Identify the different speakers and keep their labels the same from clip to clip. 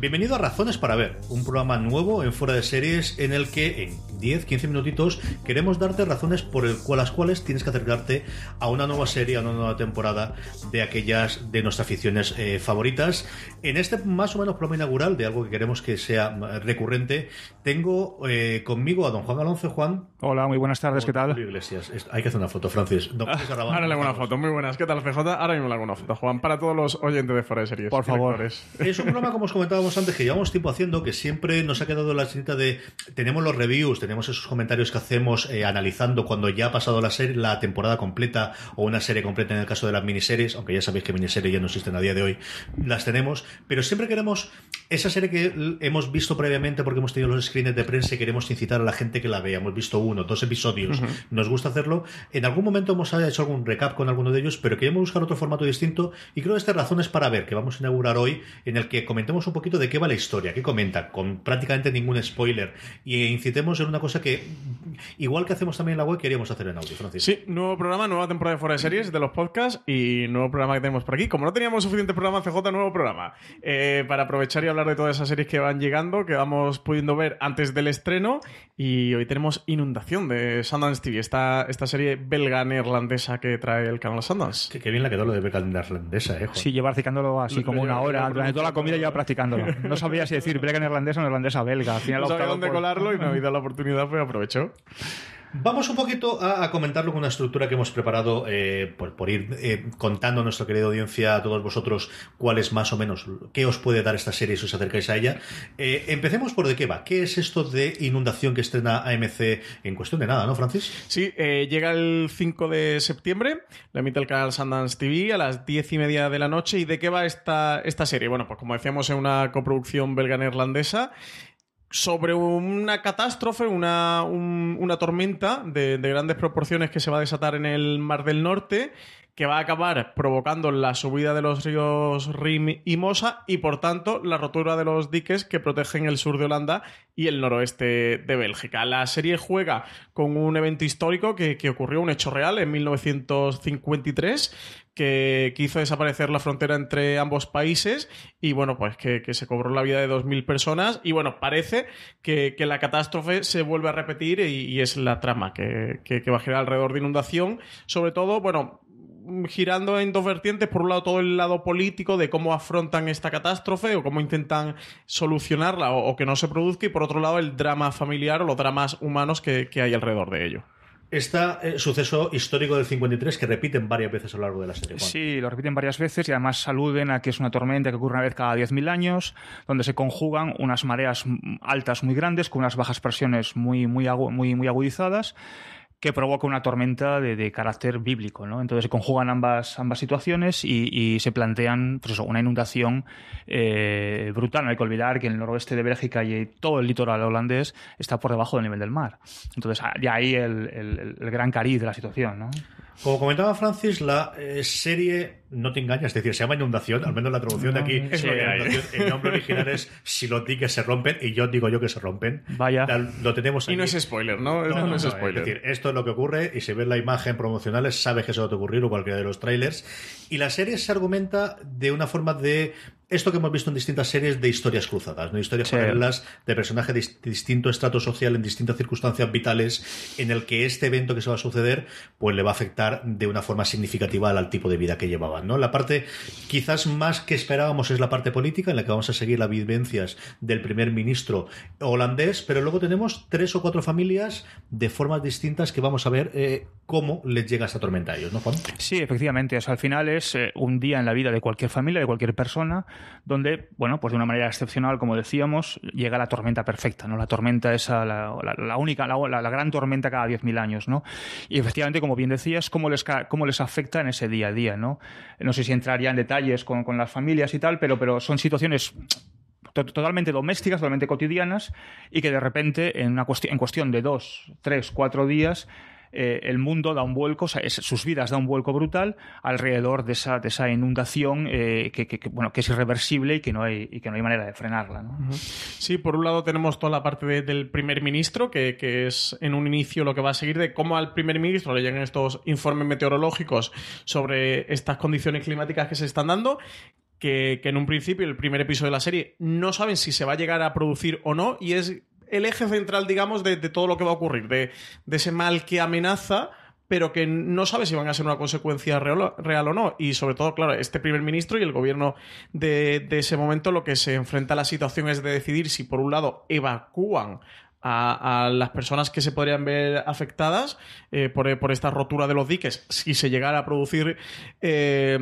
Speaker 1: Bienvenido a Razones para Ver, un programa nuevo en Fuera de Series en el que en 10, 15 minutitos queremos darte razones por el cual, las cuales tienes que acercarte a una nueva serie, a una nueva temporada de aquellas de nuestras aficiones eh, favoritas. En este más o menos programa inaugural de algo que queremos que sea recurrente, tengo eh, conmigo a don Juan Alonso. Juan.
Speaker 2: Hola, muy buenas tardes, ¿qué tal?
Speaker 1: Iglesias. Hay que hacer una foto, Francis.
Speaker 3: ahora le hago una foto, muy buenas. ¿Qué tal, FJ? Ahora mismo le hago una foto, Juan, para todos los oyentes de Fuera de Series.
Speaker 2: Por favor.
Speaker 1: Es un programa, como os comentábamos antes, que llevamos tiempo haciendo, que siempre nos ha quedado la cita de tenemos los reviews, tenemos esos comentarios que hacemos eh, analizando cuando ya ha pasado la serie, la temporada completa o una serie completa en el caso de las miniseries, aunque ya sabéis que miniseries ya no existen a día de hoy, las tenemos, pero siempre queremos esa serie que hemos visto previamente porque hemos tenido los screens de prensa y queremos incitar a la gente que la vea. Hemos visto uno, dos episodios, nos gusta hacerlo. En algún momento hemos hecho algún recap con alguno de ellos, pero queremos buscar otro formato distinto y creo que esta razón es para ver, que vamos a inaugurar hoy, en el que comentemos un poquito de qué va la historia, qué comenta, con prácticamente ningún spoiler, y incitemos en una cosa que, igual que hacemos también en la web, queríamos hacer en audio, Francis.
Speaker 3: Sí, nuevo programa, nueva temporada de Fuera de Series de los podcasts y nuevo programa que tenemos por aquí. Como no teníamos suficiente programa CJ, nuevo programa. Eh, para aprovechar y hablar de todas esas series que van llegando, que vamos pudiendo ver antes del estreno. Y hoy tenemos Inundación de Sundance TV, esta, esta serie belga neerlandesa que trae el canal Sundance.
Speaker 1: Qué, bien la quedó lo de belga neerlandesa, ¿eh?
Speaker 2: Sí, lleva practicándolo así como una hora. Durante toda la comida lleva practicándolo. No sabía si decir belga neerlandesa o neerlandesa belga. Al final
Speaker 3: no sabía dónde colarlo y me había dado la oportunidad, pues aprovecho.
Speaker 1: Vamos un poquito a, comentarlo con una estructura que hemos preparado eh, por, ir eh, contando a nuestra querida audiencia, a todos vosotros, cuál es más o menos, qué os puede dar esta serie si os acercáis a ella. Eh, empecemos por de qué va. ¿Qué es esto de inundación que estrena AMC en cuestión de nada, no, Francis?
Speaker 3: Sí, llega el 5 de septiembre, la emite el canal Sundance TV a las 10 y media de la noche. ¿Y de qué va esta, esta serie? Bueno, pues como decíamos, es una coproducción belga-neerlandesa sobre una catástrofe, una, una tormenta de, de, grandes proporciones que se va a desatar en el Mar del Norte, que va a acabar provocando la subida de los ríos Rim y Mosa y, por tanto, la rotura de los diques que protegen el sur de Holanda y el noroeste de Bélgica. La serie juega con un evento histórico que, que ocurrió, un hecho real, en 1953, que, hizo desaparecer la frontera entre ambos países y bueno, pues que, se cobró la vida de 2.000 personas y bueno, parece que, la catástrofe se vuelve a repetir y, es la trama que, va a girar alrededor de inundación, sobre todo, bueno, girando en dos vertientes. Por un lado, todo el lado político de cómo afrontan esta catástrofe o cómo intentan solucionarla o, que no se produzca. Y por otro lado, el drama familiar o los dramas humanos que hay alrededor de ello.
Speaker 1: Está eh, suceso histórico del 53 que repiten varias veces a lo largo de la serie.
Speaker 2: Sí, lo repiten varias veces y además aluden a que es una tormenta que ocurre una vez cada 10.000 años, donde se conjugan unas mareas altas muy grandes con unas bajas presiones muy, muy, muy, muy agudizadas que provoca una tormenta de, carácter bíblico. ¿no? Entonces se conjugan ambas, ambas situaciones y, se plantean pues una inundación eh, brutal. No hay que olvidar que el noroeste de Bélgica y todo el litoral holandés está por debajo del nivel del mar. Entonces, de ahí el, el gran cariz de la situación. ¿no?
Speaker 1: Como comentaba Francis, la eh, serie no te engañas, es decir, se llama Inundación, al menos la traducción de aquí es El nombre original es Si los diques se rompen, y yo digo yo que se rompen.
Speaker 2: Vaya.
Speaker 1: Lo tenemos
Speaker 3: Y no es spoiler, ¿no? no, es spoiler.
Speaker 1: Es decir, esto es lo que ocurre, y si ves la imagen promocional, sabes que eso va a ocurrir, o cualquiera de los trailers. Y la serie se argumenta de una forma de esto que hemos visto en distintas series de historias cruzadas, ¿no? historias paralelas de personajes de distinto estrato social en distintas circunstancias vitales en el que este evento que se va a suceder pues le va a afectar de una forma significativa al tipo de vida que llevaban. ¿no? La parte quizás más que esperábamos es la parte política en la que vamos a seguir las vivencias del primer ministro holandés, pero luego tenemos tres o cuatro familias de formas distintas que vamos a ver eh, cómo les llega esta tormenta a ellos, ¿no, Juan?
Speaker 2: Sí, efectivamente. al final es eh, un día en la vida de cualquier familia, de cualquier persona, donde, bueno, pues de una manera excepcional, como decíamos, llega la tormenta perfecta, ¿no? La tormenta esa, la, única, la, gran tormenta cada 10.000 años, ¿no? Y efectivamente, como bien decías, cómo les, cómo les afecta en ese día a día, ¿no? No sé si entraría en detalles con, con las familias y tal, pero, pero son situaciones totalmente domésticas, totalmente cotidianas, y que de repente, en, una en cuestión de dos, tres, cuatro días, eh, el mundo da un vuelco, sus vidas da un vuelco brutal alrededor de esa, de esa inundación eh, que, bueno, que es irreversible y que no hay, y que no hay manera de frenarla.
Speaker 3: Sí, por un lado tenemos toda la parte del primer ministro, que, es en un inicio lo que va a seguir de cómo al primer ministro le llegan estos informes meteorológicos sobre estas condiciones climáticas que se están dando que, en un principio, el primer episodio de la serie, no saben si se va a llegar a producir o no, y es el eje central, digamos, de, todo lo que va a ocurrir, de, ese mal que amenaza pero que no sabe si van a ser una consecuencia real, o no. Y sobre todo, claro, este primer ministro y el gobierno de, de, ese momento lo que se enfrenta a la situación es de decidir si, por un lado, evacúan a, las personas que se podrían ver afectadas eh, por, esta rotura de los diques si se llegara a producir eh,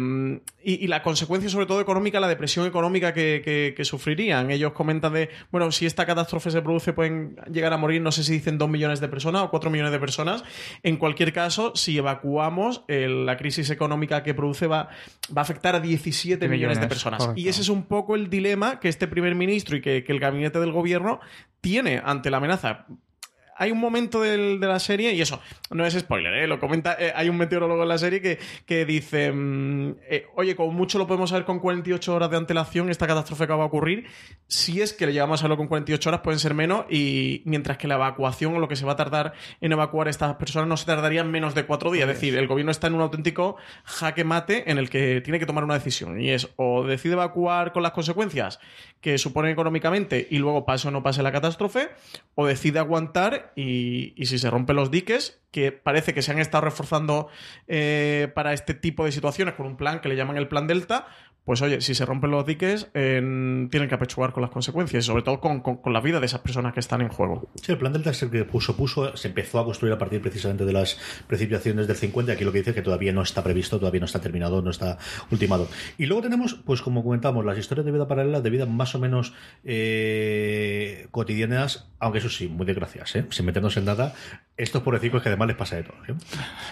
Speaker 3: y, la consecuencia sobre todo económica, la depresión económica que, sufrirían. Ellos comentan de, bueno, si esta catástrofe se produce pueden llegar a morir, no sé si dicen 2 millones de personas o 4 millones de personas. En cualquier caso, si evacuamos, la crisis económica que produce va, va a afectar a 17 millones, de personas. Y ese es un poco el dilema que este primer ministro y que, que el gabinete del gobierno tiene ante la amenaza hay un momento de la serie, y eso, no es spoiler, ¿eh? lo comenta, eh, hay un meteorólogo en la serie que, que dice, mm, eh, oye, como mucho lo podemos saber con 48 horas de antelación, esta catástrofe que va a ocurrir, si es que le llegamos a saberlo con 48 horas, pueden ser menos, y mientras que la evacuación o lo que se va a tardar en evacuar a estas personas no se tardaría menos de cuatro días. Es decir, el gobierno está en un auténtico jaque mate en el que tiene que tomar una decisión, y es o decide evacuar con las consecuencias que supone económicamente y luego pase o no pase la catástrofe, o decide aguantar y, si se rompen los diques, que parece que se han estado reforzando eh, para este tipo de situaciones con un plan que le llaman el plan Delta, pues oye, si se rompen los diques, tienen que apechugar con las consecuencias sobre todo con, la vida de esas personas que están en juego.
Speaker 1: Sí, el plan Delta es el que puso, puso, se empezó a construir a partir precisamente de las precipitaciones del 50, aquí lo que dice es que todavía no está previsto, todavía no está terminado, no está ultimado. Y luego tenemos, pues como comentamos, las historias de vida paralela, de vida más o menos eh, cotidianas, aunque eso sí, muy desgraciadas, ¿eh? sin meternos en nada, estos pobrecicos que además les pasa de todo. ¿eh?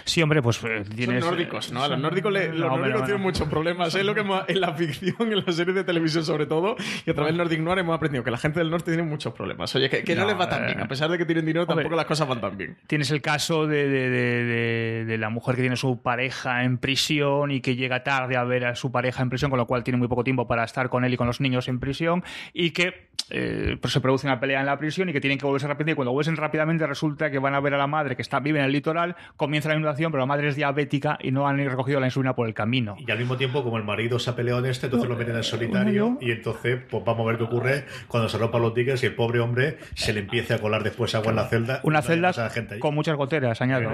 Speaker 2: Sí, hombre, pues
Speaker 3: tienes... Son nórdicos, ¿no? A los nórdicos, los nórdicos tienen muchos problemas, es lo que la ficción, en las series de televisión sobre todo, y a través del Nordic Noir hemos aprendido que la gente del norte tiene muchos problemas. Oye, que, no, les va tan bien. A pesar de que tienen dinero, tampoco las cosas van tan bien.
Speaker 2: Tienes el caso de, la mujer que tiene su pareja en prisión y que llega tarde a ver a su pareja en prisión, con lo cual tiene muy poco tiempo para estar con él y con los niños en prisión, y que eh, pues se produce una pelea en la prisión y que tienen que volverse rápidamente. Y cuando vuelven rápidamente resulta que van a ver a la madre que está vive en el litoral, comienza la inundación, pero la madre es diabética y no han recogido la insulina por el camino.
Speaker 1: Y al mismo tiempo, como el marido se ha peleado en este, entonces lo meten en solitario y entonces pues vamos a ver qué ocurre cuando se rompan los diques y el pobre hombre se le empiece a colar después agua en la celda.
Speaker 2: Una celda con muchas goteras, añado.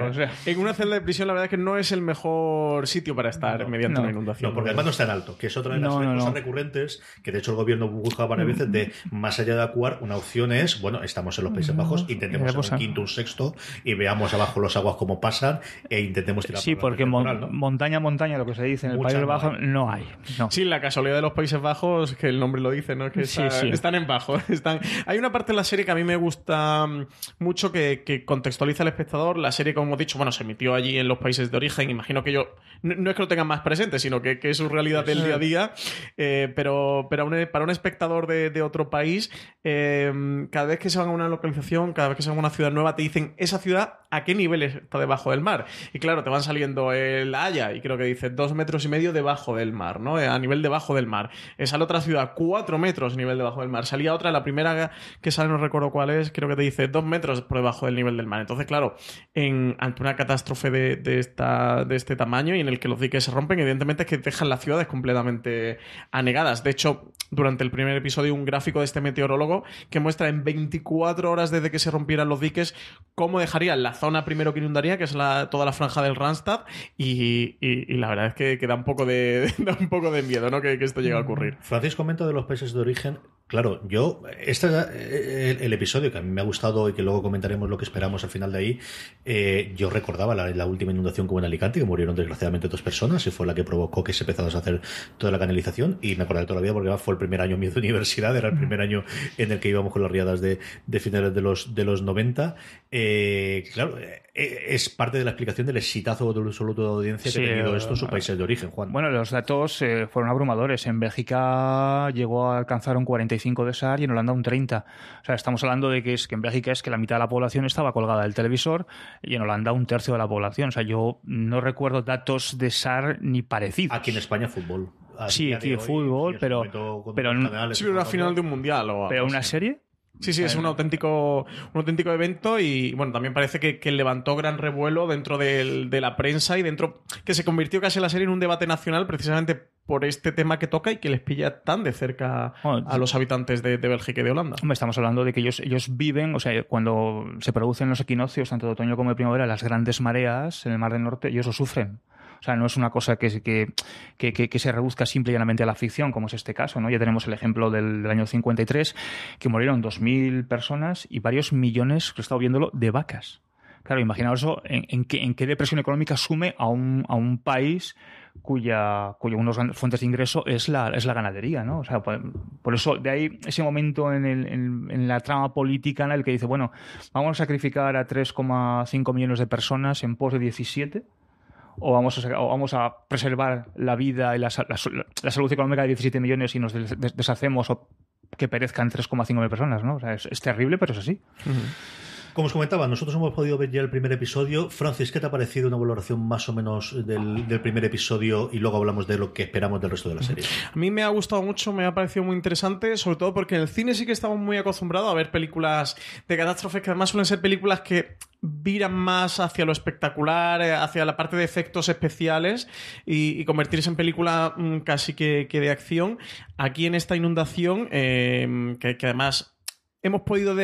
Speaker 3: En una celda de prisión la verdad es que no es el mejor sitio para estar mediante una inundación.
Speaker 1: No, porque además no está en alto, que es otra de las cosas recurrentes que de hecho el gobierno busca varias veces de más allá de acuar, una opción es, bueno, estamos en los Países Bajos, intentemos un quinto, un sexto y veamos abajo los aguas cómo pasan e intentemos tirar
Speaker 2: Sí, porque montaña, montaña, lo que se dice en el País Bajo, no hay.
Speaker 3: Sí, la casualidad de los Países Bajos, que el nombre lo dice, ¿no? Que están en bajo. Están... Hay una parte de la serie que a mí me gusta mucho que, contextualiza al espectador. La serie, como hemos dicho, bueno, se emitió allí en los países de origen. Imagino que yo. No, es que lo tengan más presente, sino que, es su realidad del día a día. Eh, pero pero para un espectador de, otro país, eh, cada vez que se van a una localización, cada vez que se van a una ciudad nueva, te dicen esa ciudad a qué nivel está debajo del mar. Y claro, te van saliendo el Haya, y creo que dice dos metros y medio debajo del mar, ¿no? A nivel debajo del mar. Sale otra ciudad, cuatro metros a nivel debajo del mar. Salía otra, la primera que sale, no recuerdo cuál es, creo que te dice dos metros por debajo del nivel del mar. Entonces, claro, en, ante una catástrofe de, esta, de este tamaño y en el que los diques se rompen, evidentemente es que dejan las ciudades completamente anegadas. De hecho, durante el primer episodio, un gráfico de este meteorólogo que muestra en 24 horas desde que se rompieran los diques cómo dejarían la zona primero que inundaría, que es la, toda la franja del Randstad, y, la verdad es que, da un poco de, da un poco de miedo ¿no? que, que esto llegue a ocurrir.
Speaker 1: Francis comenta de los países de origen Claro, yo, este el, episodio que a mí me ha gustado y que luego comentaremos lo que esperamos al final de ahí, eh, yo recordaba la, última inundación como en Alicante, que murieron desgraciadamente dos personas y fue la que provocó que se empezara a hacer toda la canalización y me acordé todavía porque fue el primer año mío de universidad, era el primer año en el que íbamos con las riadas de, finales de los, de los 90. Eh, claro, eh, es parte de la explicación del exitazo absoluto de audiencia que ha tenido esto en sus países de origen, Juan.
Speaker 2: Bueno, los datos fueron abrumadores. En Bélgica llegó a alcanzar un 45 35 de SAR y en Holanda un 30. O sea, estamos hablando de que es que en Bélgica es que la mitad de la población estaba colgada del televisor y en Holanda un tercio de la población. O sea, yo no recuerdo datos de SAR ni parecidos.
Speaker 1: Aquí en España fútbol.
Speaker 2: sí, aquí fútbol, pero, pero,
Speaker 3: sí, una final de un mundial o
Speaker 2: Pero una serie
Speaker 3: Sí, sí, es un auténtico, un auténtico evento y bueno, también parece que, levantó gran revuelo dentro de la prensa y dentro que se convirtió casi la serie en un debate nacional precisamente por este tema que toca y que les pilla tan de cerca a los habitantes de, Bélgica y de Holanda.
Speaker 2: estamos hablando de que ellos, ellos viven, o sea, cuando se producen los equinoccios, tanto de otoño como de primavera, las grandes mareas en el Mar del Norte, ellos lo sufren. O sea, no es una cosa que, que, que, se reduzca simple y llanamente a la ficción, como es este caso. ¿no? Ya tenemos el ejemplo del, año 53, que murieron 2.000 personas y varios millones, he estado viéndolo, de vacas. Claro, imaginaos eso, en, qué, en qué depresión económica sume a un, a un país cuya, cuya una de fuentes de ingreso es la, es la ganadería, ¿no? O sea, por, eso, de ahí ese momento en, el, en, la trama política en el que dice, bueno, vamos a sacrificar a 3,5 millones de personas en pos de 17 o vamos a, vamos a preservar la vida y la, la, salud económica de 17 millones y nos deshacemos o que perezcan 3,5 millones de personas, ¿no? O sea, es, terrible, pero es así.
Speaker 1: Como os comentaba, nosotros hemos podido ver ya el primer episodio. Francis, ¿qué te ha parecido una valoración más o menos del, primer episodio? Y luego hablamos de lo que esperamos del resto de la serie.
Speaker 3: A mí me ha gustado mucho, me ha parecido muy interesante, sobre todo porque en el cine sí que estamos muy acostumbrados a ver películas de catástrofes que además suelen ser películas que viran más hacia lo espectacular, eh, hacia la parte de efectos especiales y, convertirse en película mm, casi que, de acción. Aquí en esta inundación, eh, que, además hemos podido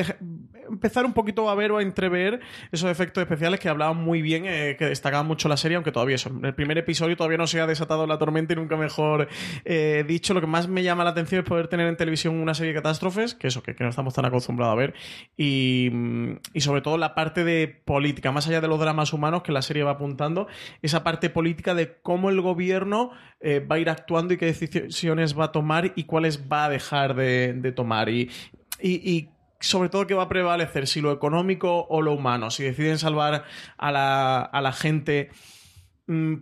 Speaker 3: empezar un poquito a ver o a entrever esos efectos especiales que hablaban muy bien, eh, que destacaban mucho la serie, aunque todavía eso, el primer episodio todavía no se ha desatado la tormenta y nunca mejor eh, dicho. Lo que más me llama la atención es poder tener en televisión una serie de catástrofes, que eso, que, no estamos tan acostumbrados a ver, y, y, sobre todo la parte de política, más allá de los dramas humanos que la serie va apuntando, esa parte política de cómo el gobierno eh, va a ir actuando y qué decisiones va a tomar y cuáles va a dejar de, de tomar. Y, sobre todo qué va a prevalecer, si lo económico o lo humano, si deciden salvar a la, a la gente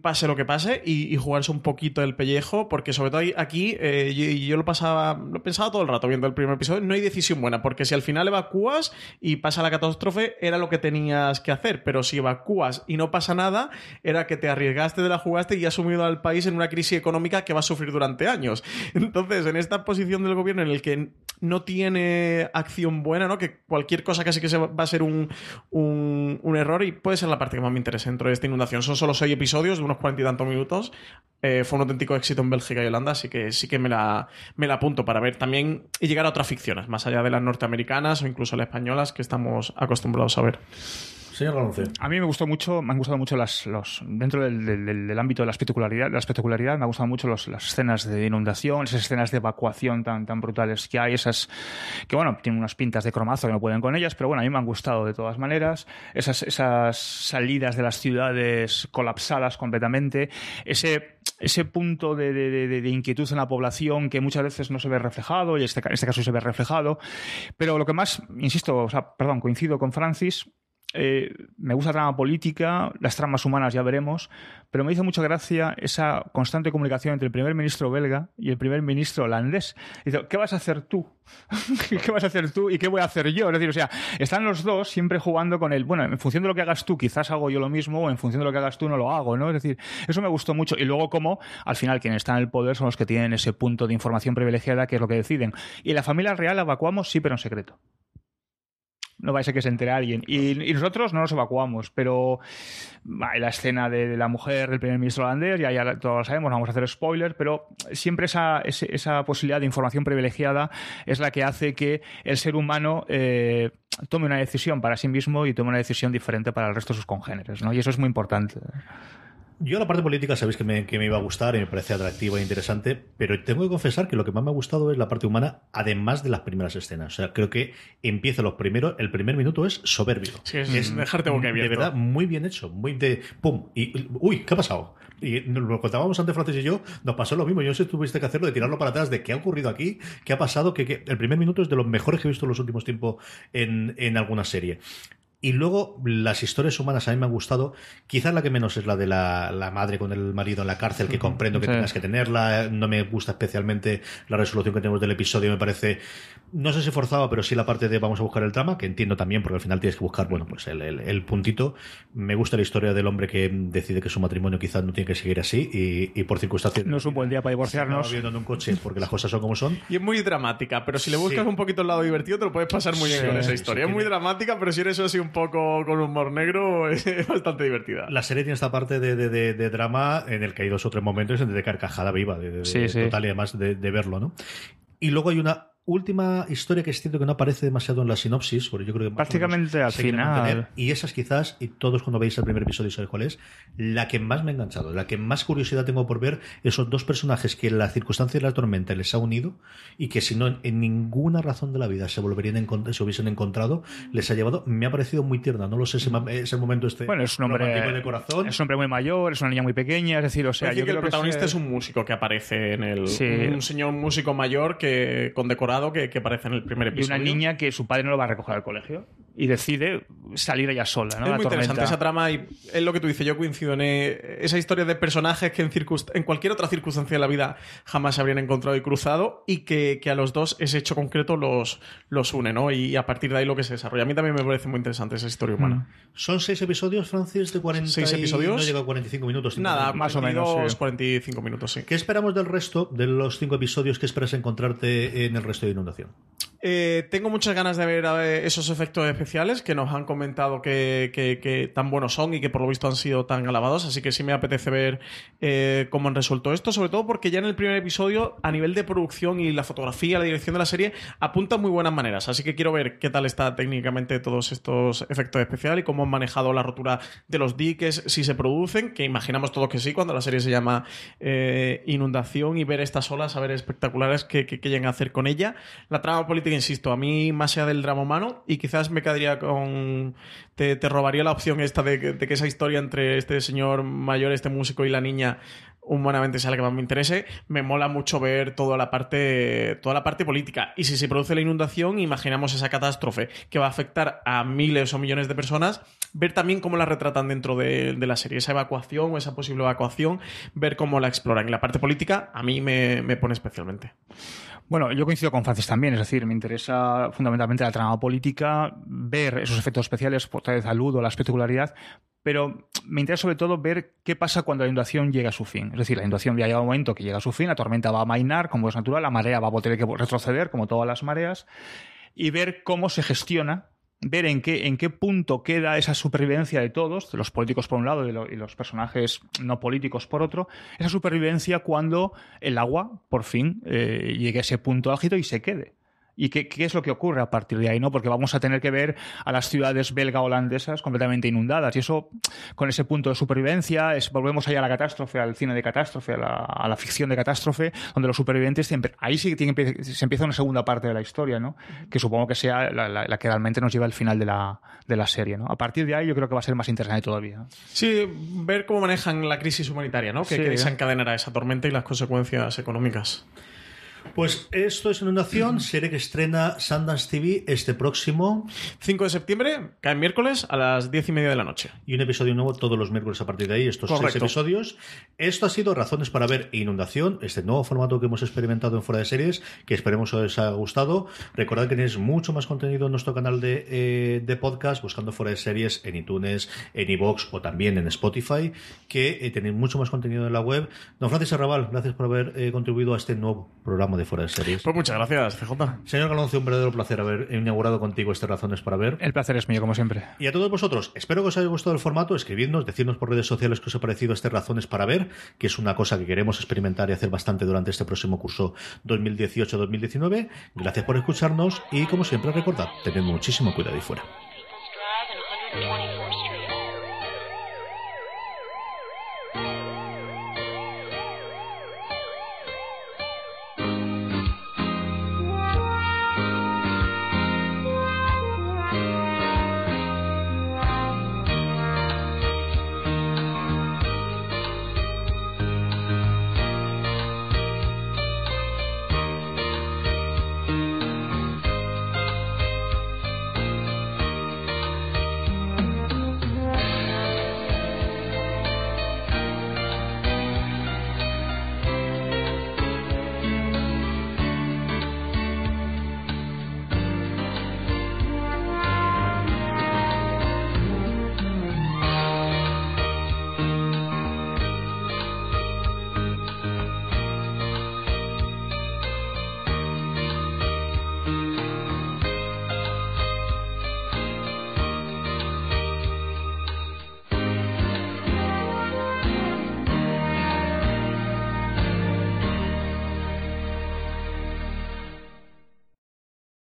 Speaker 3: pase lo que pase y, jugarse un poquito el pellejo, porque sobre todo aquí eh, yo, lo pasaba, lo pensaba todo el rato viendo el primer episodio, no hay decisión buena, porque si al final evacúas y pasa la catástrofe, era lo que tenías que hacer, pero si evacúas y no pasa nada, era que te arriesgaste de la jugaste y has sumido al país en una crisis económica que va a sufrir durante años. Entonces, en esta posición del gobierno en el que no tiene acción buena, ¿no? que cualquier cosa casi que se va a ser un, un, un error y puede ser la parte que más me interesa dentro de esta inundación. Son solo seis episodios de unos cuarenta y tantos minutos. Eh, fue un auténtico éxito en Bélgica y Holanda, así que sí que me la, me la apunto para ver también y llegar a otras ficciones, más allá de las norteamericanas o incluso las españolas que estamos acostumbrados a ver.
Speaker 2: A mí me gustó mucho, me han gustado mucho las, los, dentro del, ámbito de la espectacularidad, la espectacularidad, me han gustado mucho las escenas de inundación, esas escenas de evacuación tan, tan brutales que hay, esas que bueno, tienen unas pintas de cromazo que no pueden con ellas, pero bueno, a mí me han gustado de todas maneras, esas, esas salidas de las ciudades colapsadas completamente, ese, ese punto de, de, inquietud en la población que muchas veces no se ve reflejado, y este, en este caso se ve reflejado, pero lo que más, insisto, o sea, perdón, coincido con Francis, eh, me gusta la trama política, las tramas humanas ya veremos, pero me hizo mucha gracia esa constante comunicación entre el primer ministro belga y el primer ministro holandés. Dice, ¿qué vas a hacer tú? ¿Qué vas a hacer tú y qué voy a hacer yo? Es decir, o sea, están los dos siempre jugando con el, bueno, en función de lo que hagas tú, quizás hago yo lo mismo, o en función de lo que hagas tú, no lo hago, ¿no? Es decir, eso me gustó mucho. Y luego, como al final quienes están en el poder son los que tienen ese punto de información privilegiada, que es lo que deciden. Y la familia real evacuamos, sí, pero en secreto no va a que se entere alguien. Y, nosotros no nos evacuamos, pero la escena de, la mujer del primer ministro holandés, ya, ya todos lo sabemos, no vamos a hacer spoiler, pero siempre esa, esa posibilidad de información privilegiada es la que hace que el ser humano eh, tome una decisión para sí mismo y tome una decisión diferente para el resto de sus congéneres, ¿no? Y eso es muy importante.
Speaker 1: Yo la parte política sabéis que me, que me, iba a gustar y me parece atractiva e interesante, pero tengo que confesar que lo que más me ha gustado es la parte humana, además de las primeras escenas. O sea, creo que empieza los primeros, el primer minuto es soberbio.
Speaker 3: Sí, es, dejarte boca
Speaker 1: De verdad, muy bien hecho, muy de pum, y uy, ¿qué ha pasado? Y lo contábamos antes Francis y yo, nos pasó lo mismo. Yo no sé si tuviste que hacerlo, de tirarlo para atrás, de qué ha ocurrido aquí, qué ha pasado, que, el primer minuto es de los mejores que he visto en los últimos tiempos en, en alguna serie. Y luego las historias humanas a mí me han gustado. Quizás la que menos es la de la, madre con el marido en la cárcel, que comprendo que tengas que tenerla. No me gusta especialmente la resolución que tenemos del episodio. Me parece, no sé si forzado, pero sí la parte de vamos a buscar el drama, que entiendo también, porque al final tienes que buscar, bueno, pues el, puntito. Me gusta la historia del hombre que decide que su matrimonio quizás no tiene que seguir así y, por circunstancias.
Speaker 2: No es un buen día para divorciarnos.
Speaker 1: viendo en un coche porque las cosas son como son.
Speaker 3: Y es muy dramática, pero si le buscas un poquito el lado divertido, te lo puedes pasar muy bien con esa historia. es muy dramática, pero si eres así un poco con humor negro es bastante divertida.
Speaker 1: La serie tiene esta parte de, drama en el que hay dos o tres momentos de carcajada viva, de, total y además de, verlo, ¿no? Y luego hay una última historia que es cierto que no aparece demasiado en la sinopsis, porque yo creo que
Speaker 2: prácticamente al final.
Speaker 1: Y esas quizás, y todos cuando veis el primer episodio sabéis cuál es, la que más me ha enganchado, la que más curiosidad tengo por ver esos dos personajes que la circunstancia de la tormenta les ha unido y que si no en ninguna razón de la vida se volverían se hubiesen encontrado, les ha llevado, me ha parecido muy tierna, no lo sé, ese, ese momento este
Speaker 2: bueno, es un hombre de corazón. Es un hombre muy mayor, es una niña muy pequeña, es decir, o sea,
Speaker 3: yo que el protagonista es un músico que aparece en el un señor músico mayor que condecorado que, aparece en el primer episodio.
Speaker 2: Y una niña que su padre no lo va a recoger al colegio y decide salir ella sola. ¿no?
Speaker 3: Es muy interesante esa trama y es lo que tú dices. Yo coincido en eh, esa historia de personajes que en, en, cualquier otra circunstancia de la vida jamás se habrían encontrado y cruzado y que, a los dos ese hecho concreto los, los une, ¿no? Y a partir de ahí lo que se desarrolla. A mí también me parece muy interesante esa historia humana. Mm.
Speaker 1: Son seis episodios, Francis, de 40
Speaker 3: ¿Seis episodios?
Speaker 1: no llega a 45 minutos.
Speaker 3: Nada, más o menos. 45 minutos, sí.
Speaker 1: ¿Qué esperamos del resto de los cinco episodios que esperas encontrarte en el resto de Inundación?
Speaker 3: Eh, tengo muchas ganas de ver esos efectos especiales que nos han comentado que, tan buenos son y que por lo visto han sido tan alabados, así que sí me apetece ver eh, cómo han resuelto esto, sobre todo porque ya en el primer episodio, a nivel de producción y la fotografía, la dirección de la serie, apuntan muy buenas maneras, así que quiero ver qué tal está técnicamente todos estos efectos especiales y cómo han manejado la rotura de los diques, si se producen, que imaginamos todos que sí, cuando la serie se llama eh, Inundación y ver estas olas, a ver espectaculares que, que, que a hacer con ella. La trama política insisto, a mí más allá del drama humano y quizás me quedaría con... Te, robaría la opción esta de que, esa historia entre este señor mayor, este músico y la niña humanamente sea la que más me interese, me mola mucho ver toda la parte toda la parte política. Y si se produce la inundación, imaginamos esa catástrofe que va a afectar a miles o millones de personas, ver también cómo la retratan dentro de, la serie, esa evacuación o esa posible evacuación, ver cómo la exploran. Y la parte política a mí me, pone especialmente.
Speaker 2: Bueno, yo coincido con Francis también, es decir, me interesa fundamentalmente la trama política, ver esos efectos especiales, por tal vez aludo a la espectacularidad, pero me interesa sobre todo ver qué pasa cuando la inundación llega a su fin. Es decir, la inundación ya llega un momento que llega a su fin, la tormenta va a mainar, como es natural, la marea va a tener que retroceder, como todas las mareas, y ver cómo se gestiona ver en qué, en qué punto queda esa supervivencia de todos, de los políticos por un lado y, los personajes no políticos por otro, esa supervivencia cuando el agua, por fin, eh, llegue a ese punto álgido y se quede y qué, es lo que ocurre a partir de ahí, ¿no? Porque vamos a tener que ver a las ciudades belga-holandesas completamente inundadas y eso, con ese punto de supervivencia, es, volvemos ahí a la catástrofe, al cine de catástrofe, a la, ficción de catástrofe, donde los supervivientes siempre, ahí sí que se empieza una segunda parte de la historia, ¿no? Que supongo que sea la, que realmente nos lleva al final de la, de la serie, ¿no? A partir de ahí yo creo que va a ser más interesante todavía.
Speaker 3: Sí, ver cómo manejan la crisis humanitaria, ¿no? Que, que desencadenará esa tormenta y las consecuencias económicas.
Speaker 1: Pues esto es Inundación, serie que estrena Sundance TV este próximo
Speaker 3: 5 de septiembre, cae miércoles a las 10 y media de la noche.
Speaker 1: Y un episodio nuevo todos los miércoles a partir de ahí, estos seis episodios. Esto ha sido Razones para ver Inundación, este nuevo formato que hemos experimentado en Fuera de Series, que esperemos os haya gustado. Recordad que tenéis mucho más contenido en nuestro canal de, eh, podcast, buscando Fuera de Series en iTunes, en iVoox o también en Spotify, que eh, tenéis mucho más contenido en la web. Don Francis Arrabal, gracias por haber eh, contribuido a este nuevo programa de Fuera de Series.
Speaker 3: Pues muchas gracias, CJ.
Speaker 1: Señor Galonce, un verdadero placer haber inaugurado contigo estas razones para ver.
Speaker 2: El placer es mío, como siempre.
Speaker 1: Y a todos vosotros, espero que os haya gustado el formato, escribidnos, decidnos por redes sociales qué os ha parecido estas razones para ver, que es una cosa que queremos experimentar y hacer bastante durante este próximo curso 2018-2019. Gracias por escucharnos y, como siempre, recordad, tened muchísimo cuidado ahí fuera.